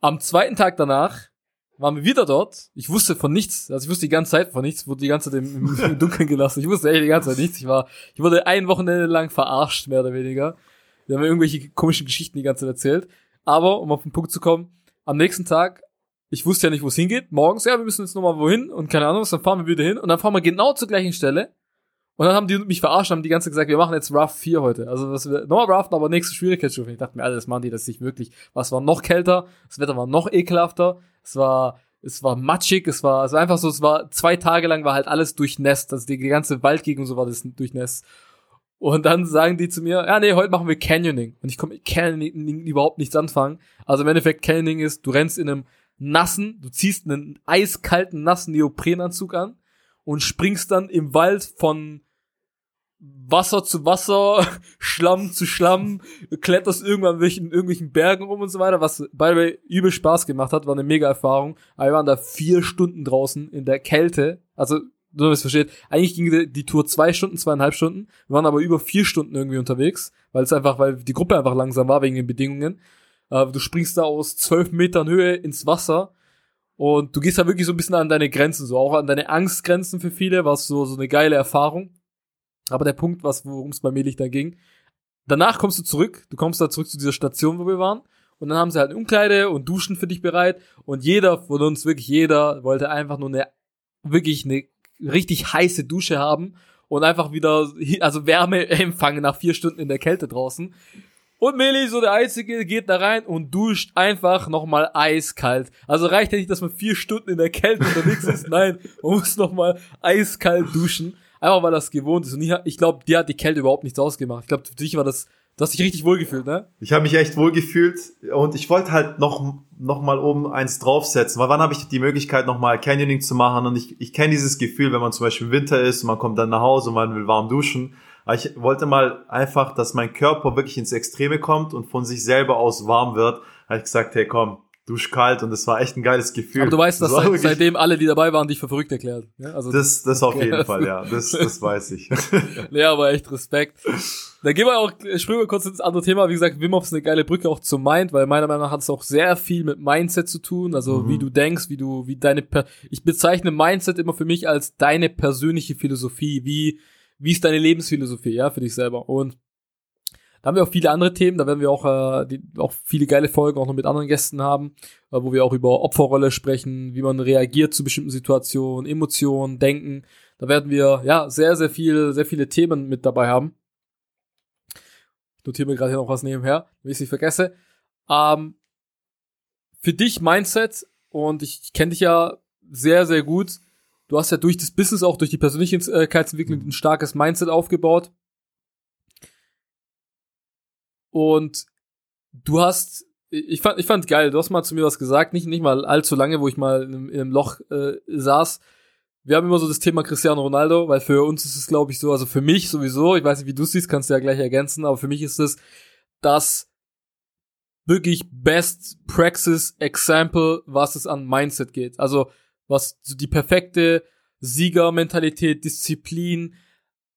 am zweiten Tag danach waren wir wieder dort. Ich wusste von nichts, also ich wusste die ganze Zeit von nichts, wurde die ganze Zeit im, im Dunkeln gelassen. Ich wusste echt die ganze Zeit nichts. Ich war, ich wurde ein Wochenende lang verarscht, mehr oder weniger. Wir haben mir irgendwelche komischen Geschichten die ganze Zeit erzählt. Aber, um auf den Punkt zu kommen, am nächsten Tag ich wusste ja nicht, wo es hingeht. Morgens, ja, wir müssen jetzt nochmal wohin und keine Ahnung was, dann fahren wir wieder hin und dann fahren wir genau zur gleichen Stelle Und dann haben die mich verarscht, haben die ganze gesagt, wir machen jetzt Rough 4 heute. Also das wir nochmal Rough, aber nächste Schwierigkeitsstufe. Ich dachte mir, Alter, das machen die das nicht wirklich. Was war noch kälter, das Wetter war noch ekelhafter, es war, es war matschig, es war, es war einfach so, es war zwei Tage lang war halt alles durchnässt. Also die, die ganze Waldgegend und so war das durchnässt. Und dann sagen die zu mir, ja, nee, heute machen wir Canyoning. Und ich komme mit Canyoning überhaupt nichts anfangen. Also im Endeffekt, Canyoning ist, du rennst in einem nassen, du ziehst einen eiskalten, nassen Neoprenanzug an und springst dann im Wald von Wasser zu Wasser, Schlamm zu Schlamm, kletterst irgendwann in irgendwelchen Bergen rum und so weiter, was by the way übel Spaß gemacht hat, war eine mega Erfahrung. Aber wir waren da vier Stunden draußen in der Kälte, also so wie es versteht, eigentlich ging die Tour zwei Stunden, zweieinhalb Stunden. Wir waren aber über vier Stunden irgendwie unterwegs, weil es einfach, weil die Gruppe einfach langsam war wegen den Bedingungen. Äh, du springst da aus zwölf Metern Höhe ins Wasser und du gehst da wirklich so ein bisschen an deine Grenzen, so auch an deine Angstgrenzen für viele, was so, so eine geile Erfahrung. Aber der Punkt, was, worum es bei Melich da ging, danach kommst du zurück, du kommst da zurück zu dieser Station, wo wir waren. Und dann haben sie halt Umkleide und Duschen für dich bereit. Und jeder von uns, wirklich jeder, wollte einfach nur eine, wirklich eine richtig heiße Dusche haben und einfach wieder, also Wärme empfangen nach vier Stunden in der Kälte draußen. Und Meli, so der Einzige, geht da rein und duscht einfach nochmal eiskalt. Also reicht ja nicht, dass man vier Stunden in der Kälte unterwegs ist. Nein, man muss nochmal eiskalt duschen. Einfach weil das gewohnt ist. Und ich, ich glaube, dir hat die Kälte überhaupt nichts ausgemacht. Ich glaube, für dich war das Du hast dich richtig wohl gefühlt, ne? Ich habe mich echt wohl gefühlt und ich wollte halt noch noch mal oben eins draufsetzen, weil wann habe ich die Möglichkeit noch mal Canyoning zu machen und ich, ich kenne dieses Gefühl, wenn man zum Beispiel Winter ist und man kommt dann nach Hause und man will warm duschen. Aber ich wollte mal einfach, dass mein Körper wirklich ins Extreme kommt und von sich selber aus warm wird. Habe ich gesagt, hey komm, duschkalt und es war echt ein geiles Gefühl. Aber du weißt, dass seit, seitdem alle, die dabei waren, dich für verrückt erklärt. Ja, also das, das auf jeden Fall, ja. Das, das weiß ich. ja, aber echt Respekt. Dann gehen wir auch, springen wir kurz ins andere Thema. Wie gesagt, Wim Hof ist eine geile Brücke auch zum Mind, weil meiner Meinung nach hat es auch sehr viel mit Mindset zu tun. Also mhm. wie du denkst, wie du, wie deine, per ich bezeichne Mindset immer für mich als deine persönliche Philosophie. Wie, wie ist deine Lebensphilosophie, ja, für dich selber. Und da haben wir auch viele andere Themen, da werden wir auch, äh, die, auch viele geile Folgen auch noch mit anderen Gästen haben, äh, wo wir auch über Opferrolle sprechen, wie man reagiert zu bestimmten Situationen, Emotionen, Denken. Da werden wir ja sehr, sehr viel, sehr viele Themen mit dabei haben. Ich notiere mir gerade hier noch was nebenher, wenn ich es nicht vergesse. Ähm, für dich Mindset, und ich, ich kenne dich ja sehr, sehr gut. Du hast ja durch das Business, auch durch die Persönlichkeitsentwicklung ein starkes Mindset aufgebaut. Und du hast, ich fand, ich fand geil, du hast mal zu mir was gesagt, nicht, nicht mal allzu lange, wo ich mal in einem Loch äh, saß. Wir haben immer so das Thema Cristiano Ronaldo, weil für uns ist es, glaube ich, so, also für mich sowieso, ich weiß nicht, wie du siehst, kannst du ja gleich ergänzen, aber für mich ist es das wirklich Best Praxis Example, was es an Mindset geht. Also, was die perfekte Siegermentalität, Disziplin,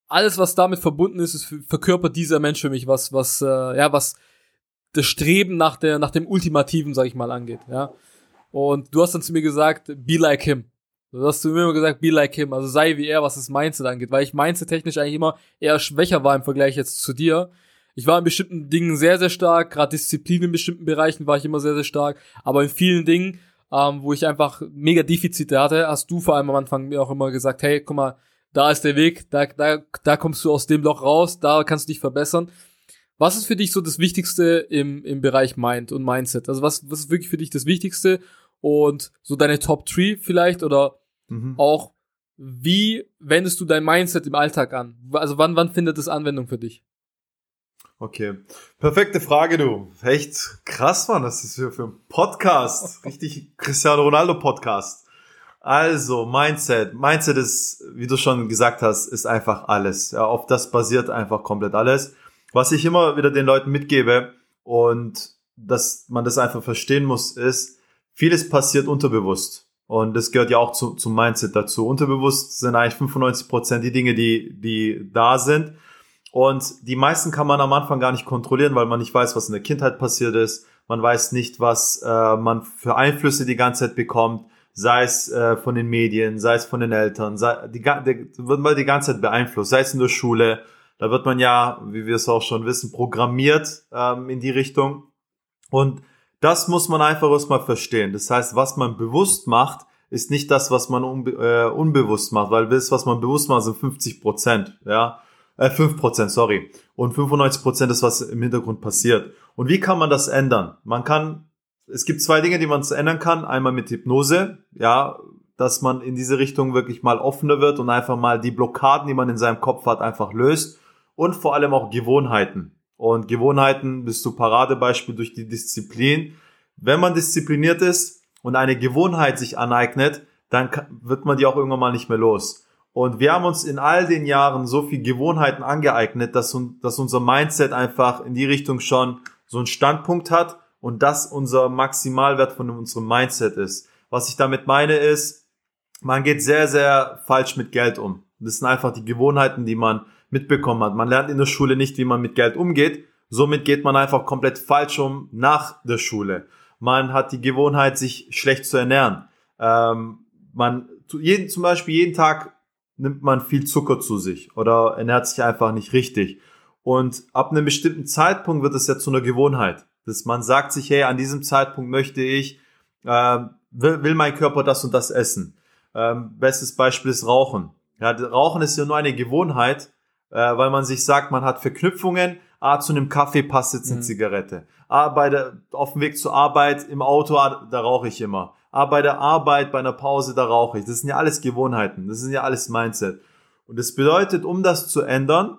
alles, was damit verbunden ist, ist verkörpert dieser Mensch für mich, was, was, äh, ja, was das Streben nach der, nach dem Ultimativen, sag ich mal, angeht, ja. Und du hast dann zu mir gesagt, be like him. Du hast zu mir immer gesagt, be like him, also sei wie er, was das Mindset angeht, weil ich Mindset technisch eigentlich immer eher schwächer war im Vergleich jetzt zu dir. Ich war in bestimmten Dingen sehr, sehr stark, gerade Disziplin in bestimmten Bereichen war ich immer sehr, sehr stark, aber in vielen Dingen, ähm, wo ich einfach mega Defizite hatte, hast du vor allem am Anfang mir auch immer gesagt, hey, guck mal, da ist der Weg, da, da, da kommst du aus dem Loch raus, da kannst du dich verbessern. Was ist für dich so das Wichtigste im, im Bereich Mind und Mindset? Also was, was ist wirklich für dich das Wichtigste und so deine Top 3 vielleicht oder mhm. auch wie wendest du dein Mindset im Alltag an? Also wann, wann findet es Anwendung für dich? Okay. Perfekte Frage, du. Echt krass, Mann. Das ist für, für ein Podcast. Richtig Cristiano Ronaldo Podcast. Also, Mindset. Mindset ist, wie du schon gesagt hast, ist einfach alles. Ja, auf das basiert einfach komplett alles. Was ich immer wieder den Leuten mitgebe und dass man das einfach verstehen muss, ist, vieles passiert unterbewusst. Und das gehört ja auch zu, zum Mindset dazu. Unterbewusst sind eigentlich 95 Prozent die Dinge, die, die da sind. Und die meisten kann man am Anfang gar nicht kontrollieren, weil man nicht weiß, was in der Kindheit passiert ist. Man weiß nicht, was äh, man für Einflüsse die ganze Zeit bekommt sei es äh, von den Medien, sei es von den Eltern, sei, die, die, wird man die ganze Zeit beeinflusst, sei es in der Schule, da wird man ja, wie wir es auch schon wissen, programmiert ähm, in die Richtung. Und das muss man einfach erstmal verstehen. Das heißt, was man bewusst macht, ist nicht das, was man unbe äh, unbewusst macht, weil das, was man bewusst macht, sind 50 Prozent, ja, äh, 5 Prozent, sorry. Und 95 Prozent ist, was im Hintergrund passiert. Und wie kann man das ändern? Man kann, es gibt zwei Dinge, die man ändern kann. Einmal mit Hypnose, ja, dass man in diese Richtung wirklich mal offener wird und einfach mal die Blockaden, die man in seinem Kopf hat, einfach löst. Und vor allem auch Gewohnheiten. Und Gewohnheiten bist du Paradebeispiel durch die Disziplin. Wenn man diszipliniert ist und eine Gewohnheit sich aneignet, dann wird man die auch irgendwann mal nicht mehr los. Und wir haben uns in all den Jahren so viel Gewohnheiten angeeignet, dass, dass unser Mindset einfach in die Richtung schon so einen Standpunkt hat und das unser Maximalwert von unserem Mindset ist. Was ich damit meine ist, man geht sehr, sehr falsch mit Geld um. Das sind einfach die Gewohnheiten, die man mitbekommen hat. Man lernt in der Schule nicht, wie man mit Geld umgeht. Somit geht man einfach komplett falsch um nach der Schule. Man hat die Gewohnheit, sich schlecht zu ernähren. Ähm, man jeden, zum Beispiel jeden Tag nimmt man viel Zucker zu sich oder ernährt sich einfach nicht richtig. Und ab einem bestimmten Zeitpunkt wird es ja zu einer Gewohnheit. Dass man sagt sich, hey, an diesem Zeitpunkt möchte ich, äh, will, will mein Körper das und das essen. Ähm, bestes Beispiel ist Rauchen. Ja, Rauchen ist ja nur eine Gewohnheit, äh, weil man sich sagt, man hat Verknüpfungen. Ah, zu einem Kaffee passt jetzt eine mhm. Zigarette. Ah, bei der, auf dem Weg zur Arbeit, im Auto, ah, da rauche ich immer. Ah, bei der Arbeit, bei einer Pause, da rauche ich. Das sind ja alles Gewohnheiten. Das sind ja alles Mindset. Und das bedeutet, um das zu ändern,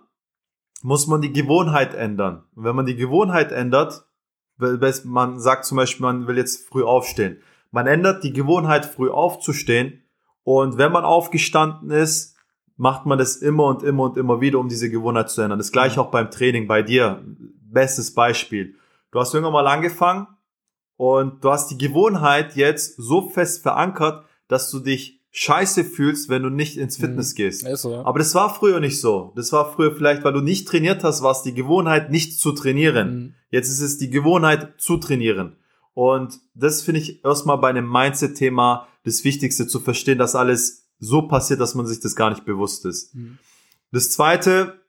muss man die Gewohnheit ändern. Und wenn man die Gewohnheit ändert, man sagt zum Beispiel, man will jetzt früh aufstehen. Man ändert die Gewohnheit, früh aufzustehen, und wenn man aufgestanden ist, macht man das immer und immer und immer wieder, um diese Gewohnheit zu ändern. Das gleiche auch beim Training bei dir. Bestes Beispiel. Du hast irgendwann mal angefangen und du hast die Gewohnheit jetzt so fest verankert, dass du dich scheiße fühlst, wenn du nicht ins Fitness mhm. gehst. So, ja. Aber das war früher nicht so. Das war früher vielleicht, weil du nicht trainiert hast, war es die Gewohnheit, nicht zu trainieren. Mhm. Jetzt ist es die Gewohnheit zu trainieren. Und das finde ich erstmal bei einem Mindset-Thema das Wichtigste zu verstehen, dass alles so passiert, dass man sich das gar nicht bewusst ist. Mhm. Das zweite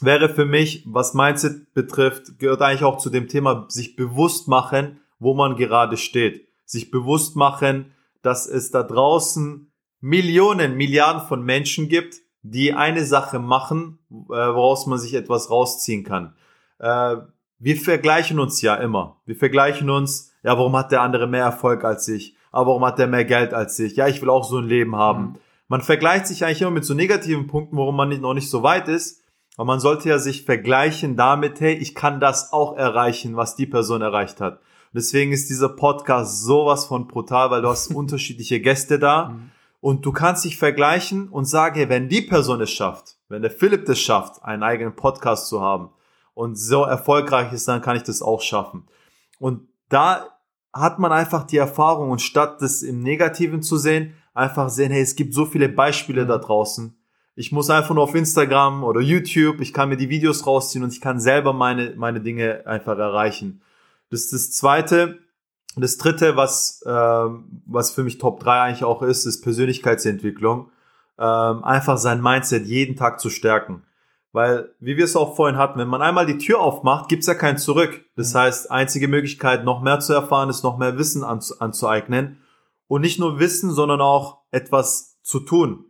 wäre für mich, was Mindset betrifft, gehört eigentlich auch zu dem Thema, sich bewusst machen, wo man gerade steht. Sich bewusst machen, dass es da draußen Millionen, Milliarden von Menschen gibt, die eine Sache machen, äh, woraus man sich etwas rausziehen kann. Äh, wir vergleichen uns ja immer. Wir vergleichen uns ja, warum hat der andere mehr Erfolg als ich? Aber warum hat der mehr Geld als ich? Ja, ich will auch so ein Leben haben. Mhm. Man vergleicht sich eigentlich immer mit so negativen Punkten, warum man nicht, noch nicht so weit ist. Aber man sollte ja sich vergleichen damit, hey, ich kann das auch erreichen, was die Person erreicht hat. Und deswegen ist dieser Podcast sowas von brutal, weil du hast unterschiedliche Gäste da. Mhm. Und du kannst dich vergleichen und sagen, hey, wenn die Person es schafft, wenn der Philipp es schafft, einen eigenen Podcast zu haben und so erfolgreich ist, dann kann ich das auch schaffen. Und da hat man einfach die Erfahrung und statt das im Negativen zu sehen, einfach sehen, hey, es gibt so viele Beispiele da draußen. Ich muss einfach nur auf Instagram oder YouTube, ich kann mir die Videos rausziehen und ich kann selber meine, meine Dinge einfach erreichen. Das ist das zweite. Das dritte, was, ähm, was für mich Top 3 eigentlich auch ist, ist Persönlichkeitsentwicklung. Ähm, einfach sein Mindset jeden Tag zu stärken. Weil, wie wir es auch vorhin hatten, wenn man einmal die Tür aufmacht, gibt's ja kein Zurück. Das mhm. heißt, einzige Möglichkeit, noch mehr zu erfahren, ist noch mehr Wissen anzu anzueignen. Und nicht nur Wissen, sondern auch etwas zu tun.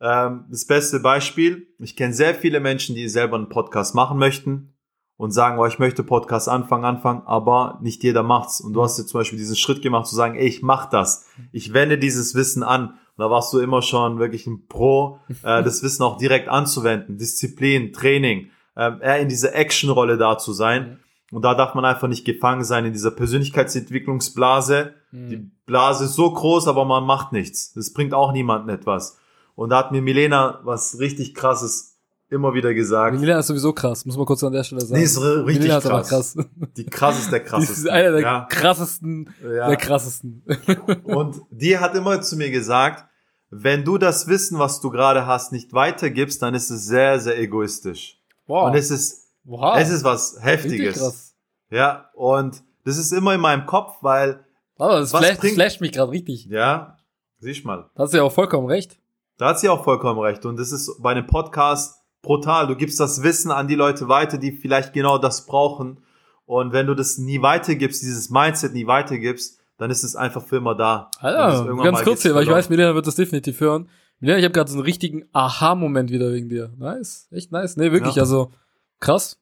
Ähm, das beste Beispiel, ich kenne sehr viele Menschen, die selber einen Podcast machen möchten und sagen, oh, ich möchte Podcast anfangen, anfangen, aber nicht jeder macht's. Und du hast jetzt zum Beispiel diesen Schritt gemacht, zu sagen, ey, ich mach das. Ich wende dieses Wissen an da warst du immer schon wirklich ein Pro, äh, das Wissen auch direkt anzuwenden, Disziplin, Training, äh, eher in dieser Action-Rolle da zu sein. Und da darf man einfach nicht gefangen sein in dieser Persönlichkeitsentwicklungsblase. Mhm. Die Blase ist so groß, aber man macht nichts. Das bringt auch niemandem etwas. Und da hat mir Milena was richtig krasses immer wieder gesagt. Milena ist sowieso krass, muss man kurz an der Stelle sagen. Nee, ist richtig Milena krass. krass. Die krasseste der krassesten. Die ist einer der ja. krassesten, ja. der krassesten. Und die hat immer zu mir gesagt, wenn du das Wissen, was du gerade hast, nicht weitergibst, dann ist es sehr, sehr egoistisch. Wow. Und es ist, wow. es ist was Heftiges. Ja, und das ist immer in meinem Kopf, weil. Oh, das, was flash, flasht mich gerade richtig. Ja, siehst mal. Da hast du ja auch vollkommen recht. Da hat sie auch vollkommen recht. Und das ist bei einem Podcast brutal. Du gibst das Wissen an die Leute weiter, die vielleicht genau das brauchen. Und wenn du das nie weitergibst, dieses Mindset nie weitergibst, dann ist es einfach für immer da. Alter, ganz kurz hier, weil ich weiß, Milena wird das definitiv hören. Milena, ich habe gerade so einen richtigen Aha-Moment wieder wegen dir. Nice, echt nice. Nee, wirklich, ja. also krass.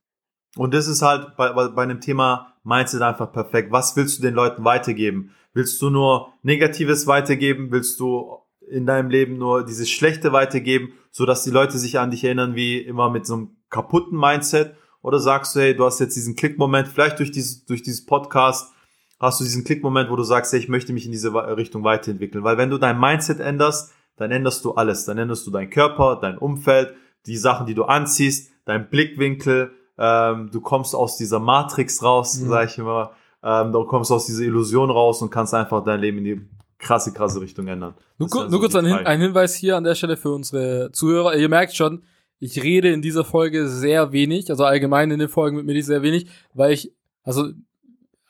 Und das ist halt bei, bei, einem Thema Mindset einfach perfekt. Was willst du den Leuten weitergeben? Willst du nur Negatives weitergeben? Willst du in deinem Leben nur dieses Schlechte weitergeben, so dass die Leute sich an dich erinnern wie immer mit so einem kaputten Mindset? Oder sagst du, hey, du hast jetzt diesen Klickmoment, vielleicht durch dieses, durch dieses Podcast hast du diesen Klickmoment, wo du sagst, hey, ich möchte mich in diese Richtung weiterentwickeln. Weil wenn du dein Mindset änderst, dann änderst du alles. Dann änderst du deinen Körper, dein Umfeld, die Sachen, die du anziehst, dein Blickwinkel, ähm, du kommst aus dieser Matrix raus, mhm. sag ich immer, ähm, du kommst aus dieser Illusion raus und kannst einfach dein Leben in die krasse, krasse Richtung ändern. Nur, also nur kurz ein, Hin ein Hinweis hier an der Stelle für unsere Zuhörer. Ihr merkt schon, ich rede in dieser Folge sehr wenig, also allgemein in den Folgen mit mir sehr wenig, weil ich, also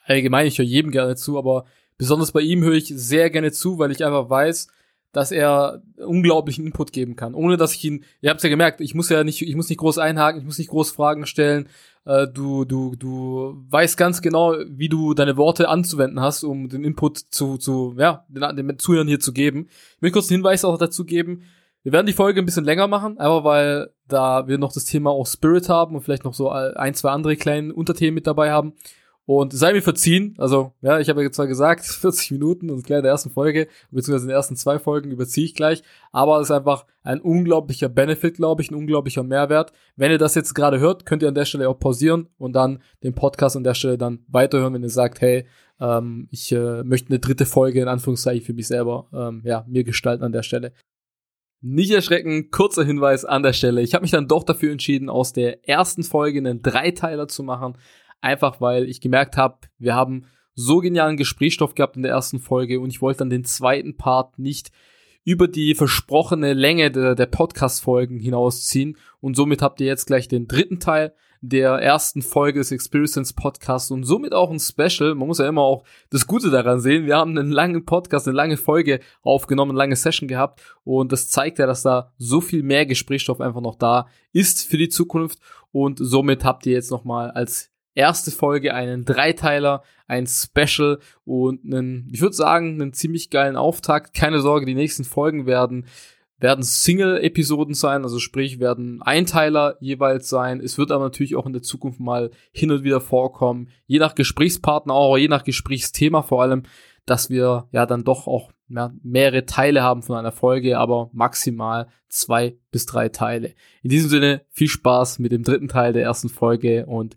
allgemein, ich höre jedem gerne zu, aber besonders bei ihm höre ich sehr gerne zu, weil ich einfach weiß, dass er unglaublichen Input geben kann, ohne dass ich ihn, ihr habt ja gemerkt, ich muss ja nicht, ich muss nicht groß einhaken, ich muss nicht groß Fragen stellen. Äh, du, du, du weißt ganz genau, wie du deine Worte anzuwenden hast, um den Input zu, zu, ja, den, den Zuhörern hier zu geben. Ich möchte kurz einen Hinweis auch dazu geben. Wir werden die Folge ein bisschen länger machen, aber weil da wir noch das Thema auch Spirit haben und vielleicht noch so ein, zwei andere kleine Unterthemen mit dabei haben. Und sei mir verziehen, also ja, ich habe ja zwar gesagt, 40 Minuten und gleich in der ersten Folge, beziehungsweise in den ersten zwei Folgen überziehe ich gleich, aber es ist einfach ein unglaublicher Benefit, glaube ich, ein unglaublicher Mehrwert. Wenn ihr das jetzt gerade hört, könnt ihr an der Stelle auch pausieren und dann den Podcast an der Stelle dann weiterhören, wenn ihr sagt, hey, ähm, ich äh, möchte eine dritte Folge in Anführungszeichen für mich selber, ähm, ja, mir gestalten an der Stelle. Nicht erschrecken, kurzer Hinweis an der Stelle. Ich habe mich dann doch dafür entschieden, aus der ersten Folge einen Dreiteiler zu machen Einfach weil ich gemerkt habe, wir haben so genialen Gesprächsstoff gehabt in der ersten Folge und ich wollte dann den zweiten Part nicht über die versprochene Länge der, der Podcast-Folgen hinausziehen. Und somit habt ihr jetzt gleich den dritten Teil der ersten Folge des Experience Podcasts und somit auch ein Special. Man muss ja immer auch das Gute daran sehen. Wir haben einen langen Podcast, eine lange Folge aufgenommen, eine lange Session gehabt und das zeigt ja, dass da so viel mehr Gesprächsstoff einfach noch da ist für die Zukunft und somit habt ihr jetzt nochmal als erste Folge einen Dreiteiler, ein Special und einen, ich würde sagen, einen ziemlich geilen Auftakt. Keine Sorge, die nächsten Folgen werden werden Single-Episoden sein, also sprich werden Einteiler jeweils sein. Es wird aber natürlich auch in der Zukunft mal hin und wieder vorkommen, je nach Gesprächspartner auch, je nach Gesprächsthema vor allem, dass wir ja dann doch auch ja, mehrere Teile haben von einer Folge, aber maximal zwei bis drei Teile. In diesem Sinne viel Spaß mit dem dritten Teil der ersten Folge und